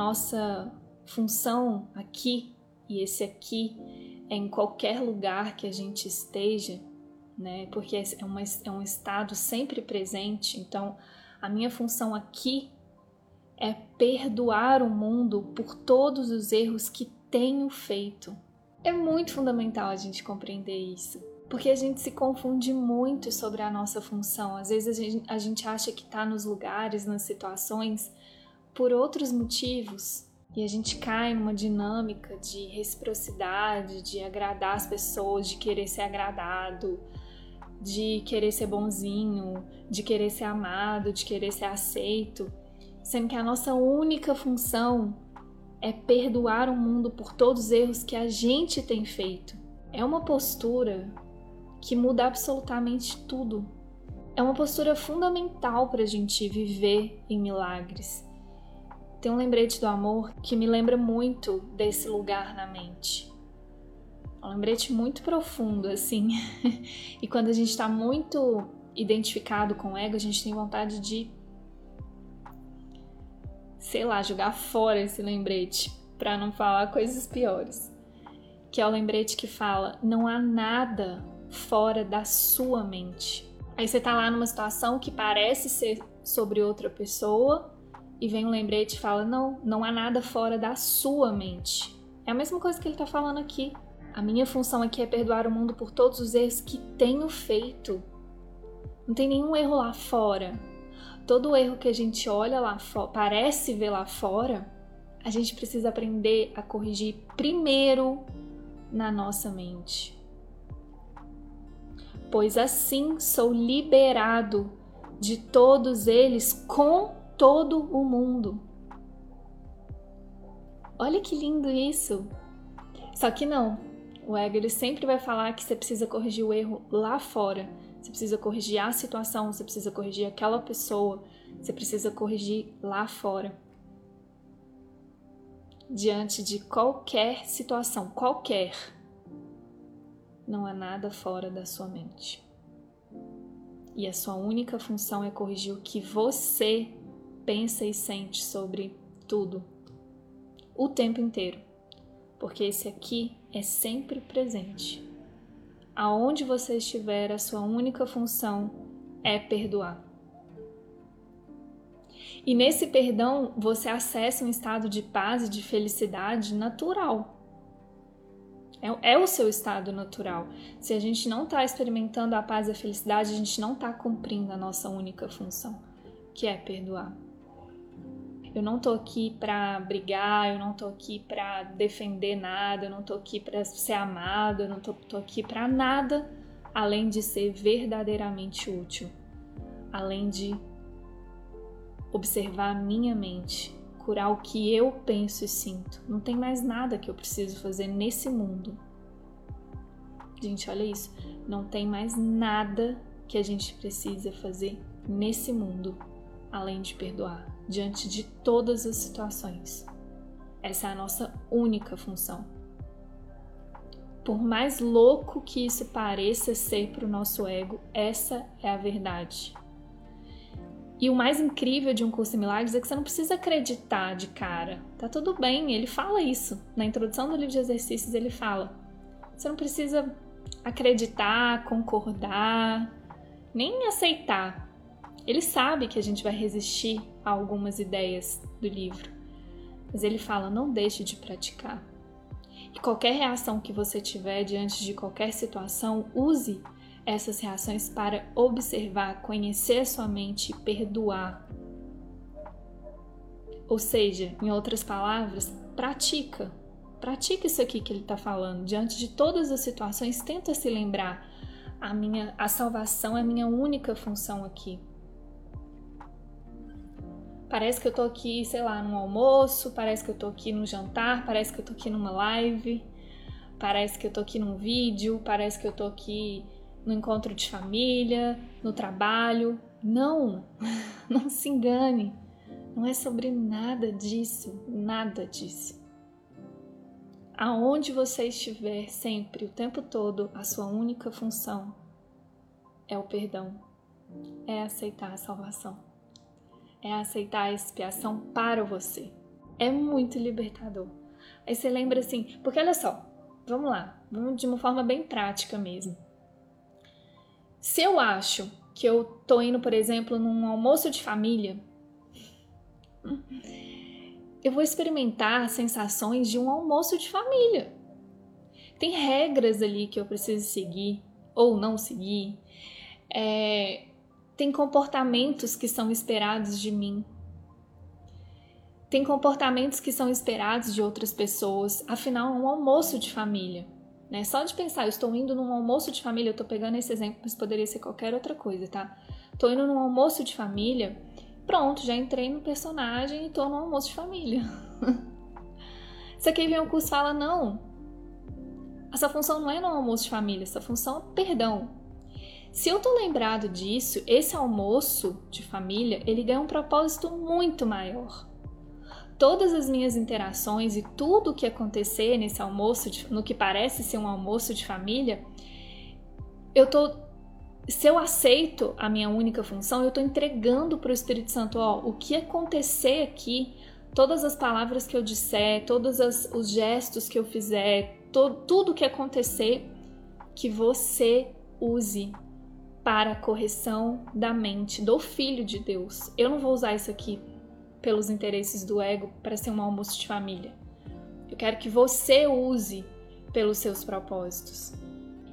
nossa função aqui e esse aqui é em qualquer lugar que a gente esteja, né? Porque é, uma, é um estado sempre presente. Então, a minha função aqui é perdoar o mundo por todos os erros que tenho feito. É muito fundamental a gente compreender isso, porque a gente se confunde muito sobre a nossa função. Às vezes a gente, a gente acha que está nos lugares, nas situações, por outros motivos, e a gente cai numa dinâmica de reciprocidade, de agradar as pessoas, de querer ser agradado, de querer ser bonzinho, de querer ser amado, de querer ser aceito, sendo que a nossa única função é perdoar o mundo por todos os erros que a gente tem feito. É uma postura que muda absolutamente tudo. É uma postura fundamental para a gente viver em milagres tem um lembrete do amor que me lembra muito desse lugar na mente. Um lembrete muito profundo, assim. e quando a gente está muito identificado com o ego, a gente tem vontade de, sei lá, jogar fora esse lembrete, para não falar coisas piores. Que é o lembrete que fala: não há nada fora da sua mente. Aí você tá lá numa situação que parece ser sobre outra pessoa, e vem um lembrete e fala: não, não há nada fora da sua mente. É a mesma coisa que ele está falando aqui. A minha função aqui é perdoar o mundo por todos os erros que tenho feito. Não tem nenhum erro lá fora. Todo erro que a gente olha lá fora, parece ver lá fora, a gente precisa aprender a corrigir primeiro na nossa mente. Pois assim sou liberado de todos eles com todo o mundo. Olha que lindo isso! Só que não. O ego ele sempre vai falar que você precisa corrigir o erro lá fora. Você precisa corrigir a situação, você precisa corrigir aquela pessoa, você precisa corrigir lá fora. Diante de qualquer situação, qualquer, não há nada fora da sua mente. E a sua única função é corrigir o que você pensa e sente sobre tudo o tempo inteiro, porque esse aqui é sempre presente. Aonde você estiver, a sua única função é perdoar. E nesse perdão, você acessa um estado de paz e de felicidade natural. É, é o seu estado natural. Se a gente não está experimentando a paz e a felicidade, a gente não está cumprindo a nossa única função, que é perdoar. Eu não tô aqui para brigar, eu não tô aqui para defender nada, eu não tô aqui para ser amado, eu não tô, tô aqui para nada além de ser verdadeiramente útil, além de observar a minha mente, curar o que eu penso e sinto. Não tem mais nada que eu preciso fazer nesse mundo. Gente, olha isso. Não tem mais nada que a gente precisa fazer nesse mundo além de perdoar diante de todas as situações. Essa é a nossa única função. Por mais louco que isso pareça ser para o nosso ego, essa é a verdade. E o mais incrível de um curso de milagres é que você não precisa acreditar de cara. Tá tudo bem, ele fala isso. Na introdução do livro de exercícios ele fala. Você não precisa acreditar, concordar, nem aceitar. Ele sabe que a gente vai resistir a algumas ideias do livro, mas ele fala: não deixe de praticar. E qualquer reação que você tiver diante de qualquer situação, use essas reações para observar, conhecer sua mente perdoar. Ou seja, em outras palavras, pratica. Pratica isso aqui que ele está falando. Diante de todas as situações, tenta se lembrar: a minha, a salvação é a minha única função aqui. Parece que eu tô aqui, sei lá, num almoço, parece que eu tô aqui num jantar, parece que eu tô aqui numa live, parece que eu tô aqui num vídeo, parece que eu tô aqui no encontro de família, no trabalho. Não, não se engane. Não é sobre nada disso, nada disso. Aonde você estiver sempre, o tempo todo, a sua única função é o perdão, é aceitar a salvação é aceitar a expiação para você. É muito libertador. Aí você lembra assim, porque olha só, vamos lá, vamos de uma forma bem prática mesmo. Se eu acho que eu tô indo, por exemplo, num almoço de família, eu vou experimentar sensações de um almoço de família. Tem regras ali que eu preciso seguir ou não seguir. É, tem comportamentos que são esperados de mim. Tem comportamentos que são esperados de outras pessoas. Afinal, é um almoço de família. Né? Só de pensar, eu estou indo num almoço de família, eu estou pegando esse exemplo, mas poderia ser qualquer outra coisa, tá? Estou indo num almoço de família, pronto, já entrei no personagem e estou no almoço de família. Isso aqui vem o curso fala, não, essa função não é no almoço de família, essa função é perdão. Se eu tô lembrado disso, esse almoço de família, ele ganha um propósito muito maior. Todas as minhas interações e tudo o que acontecer nesse almoço, de, no que parece ser um almoço de família, eu tô se eu aceito a minha única função, eu estou entregando para o Espírito Santo, ó, o que acontecer aqui, todas as palavras que eu disser, todos as, os gestos que eu fizer, to, tudo que acontecer, que você use para a correção da mente do Filho de Deus. Eu não vou usar isso aqui pelos interesses do ego para ser um almoço de família. Eu quero que você use pelos seus propósitos.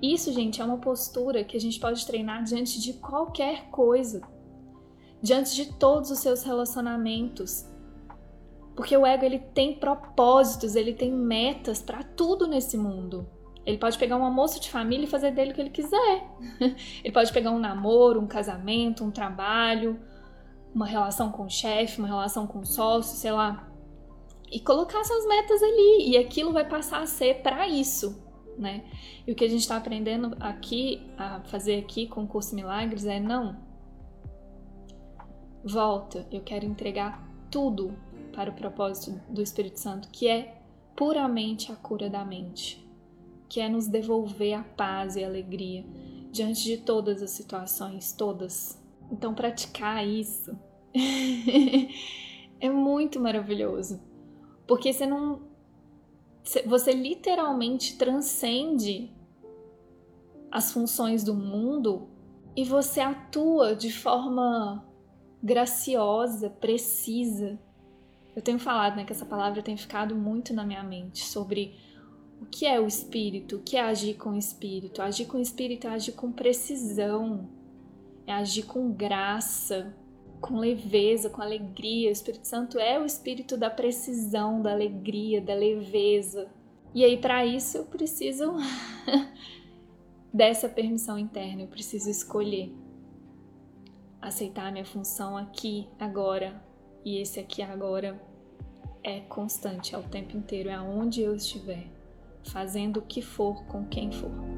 Isso, gente, é uma postura que a gente pode treinar diante de qualquer coisa, diante de todos os seus relacionamentos, porque o ego ele tem propósitos, ele tem metas para tudo nesse mundo. Ele pode pegar um almoço de família e fazer dele o que ele quiser. ele pode pegar um namoro, um casamento, um trabalho, uma relação com o chefe, uma relação com o sócio, sei lá, e colocar suas metas ali. E aquilo vai passar a ser para isso, né? E o que a gente está aprendendo aqui, a fazer aqui com o curso Milagres é não. Volta, eu quero entregar tudo para o propósito do Espírito Santo, que é puramente a cura da mente, que é nos devolver a paz e a alegria diante de todas as situações, todas. Então, praticar isso é muito maravilhoso, porque você não. Você literalmente transcende as funções do mundo e você atua de forma graciosa, precisa, eu tenho falado né, que essa palavra tem ficado muito na minha mente sobre o que é o espírito, o que é agir com o espírito. Agir com o espírito é agir com precisão, é agir com graça, com leveza, com alegria. O Espírito Santo é o espírito da precisão, da alegria, da leveza. E aí, para isso, eu preciso dessa permissão interna, eu preciso escolher aceitar a minha função aqui, agora, e esse aqui agora é constante, é o tempo inteiro, é aonde eu estiver, fazendo o que for com quem for.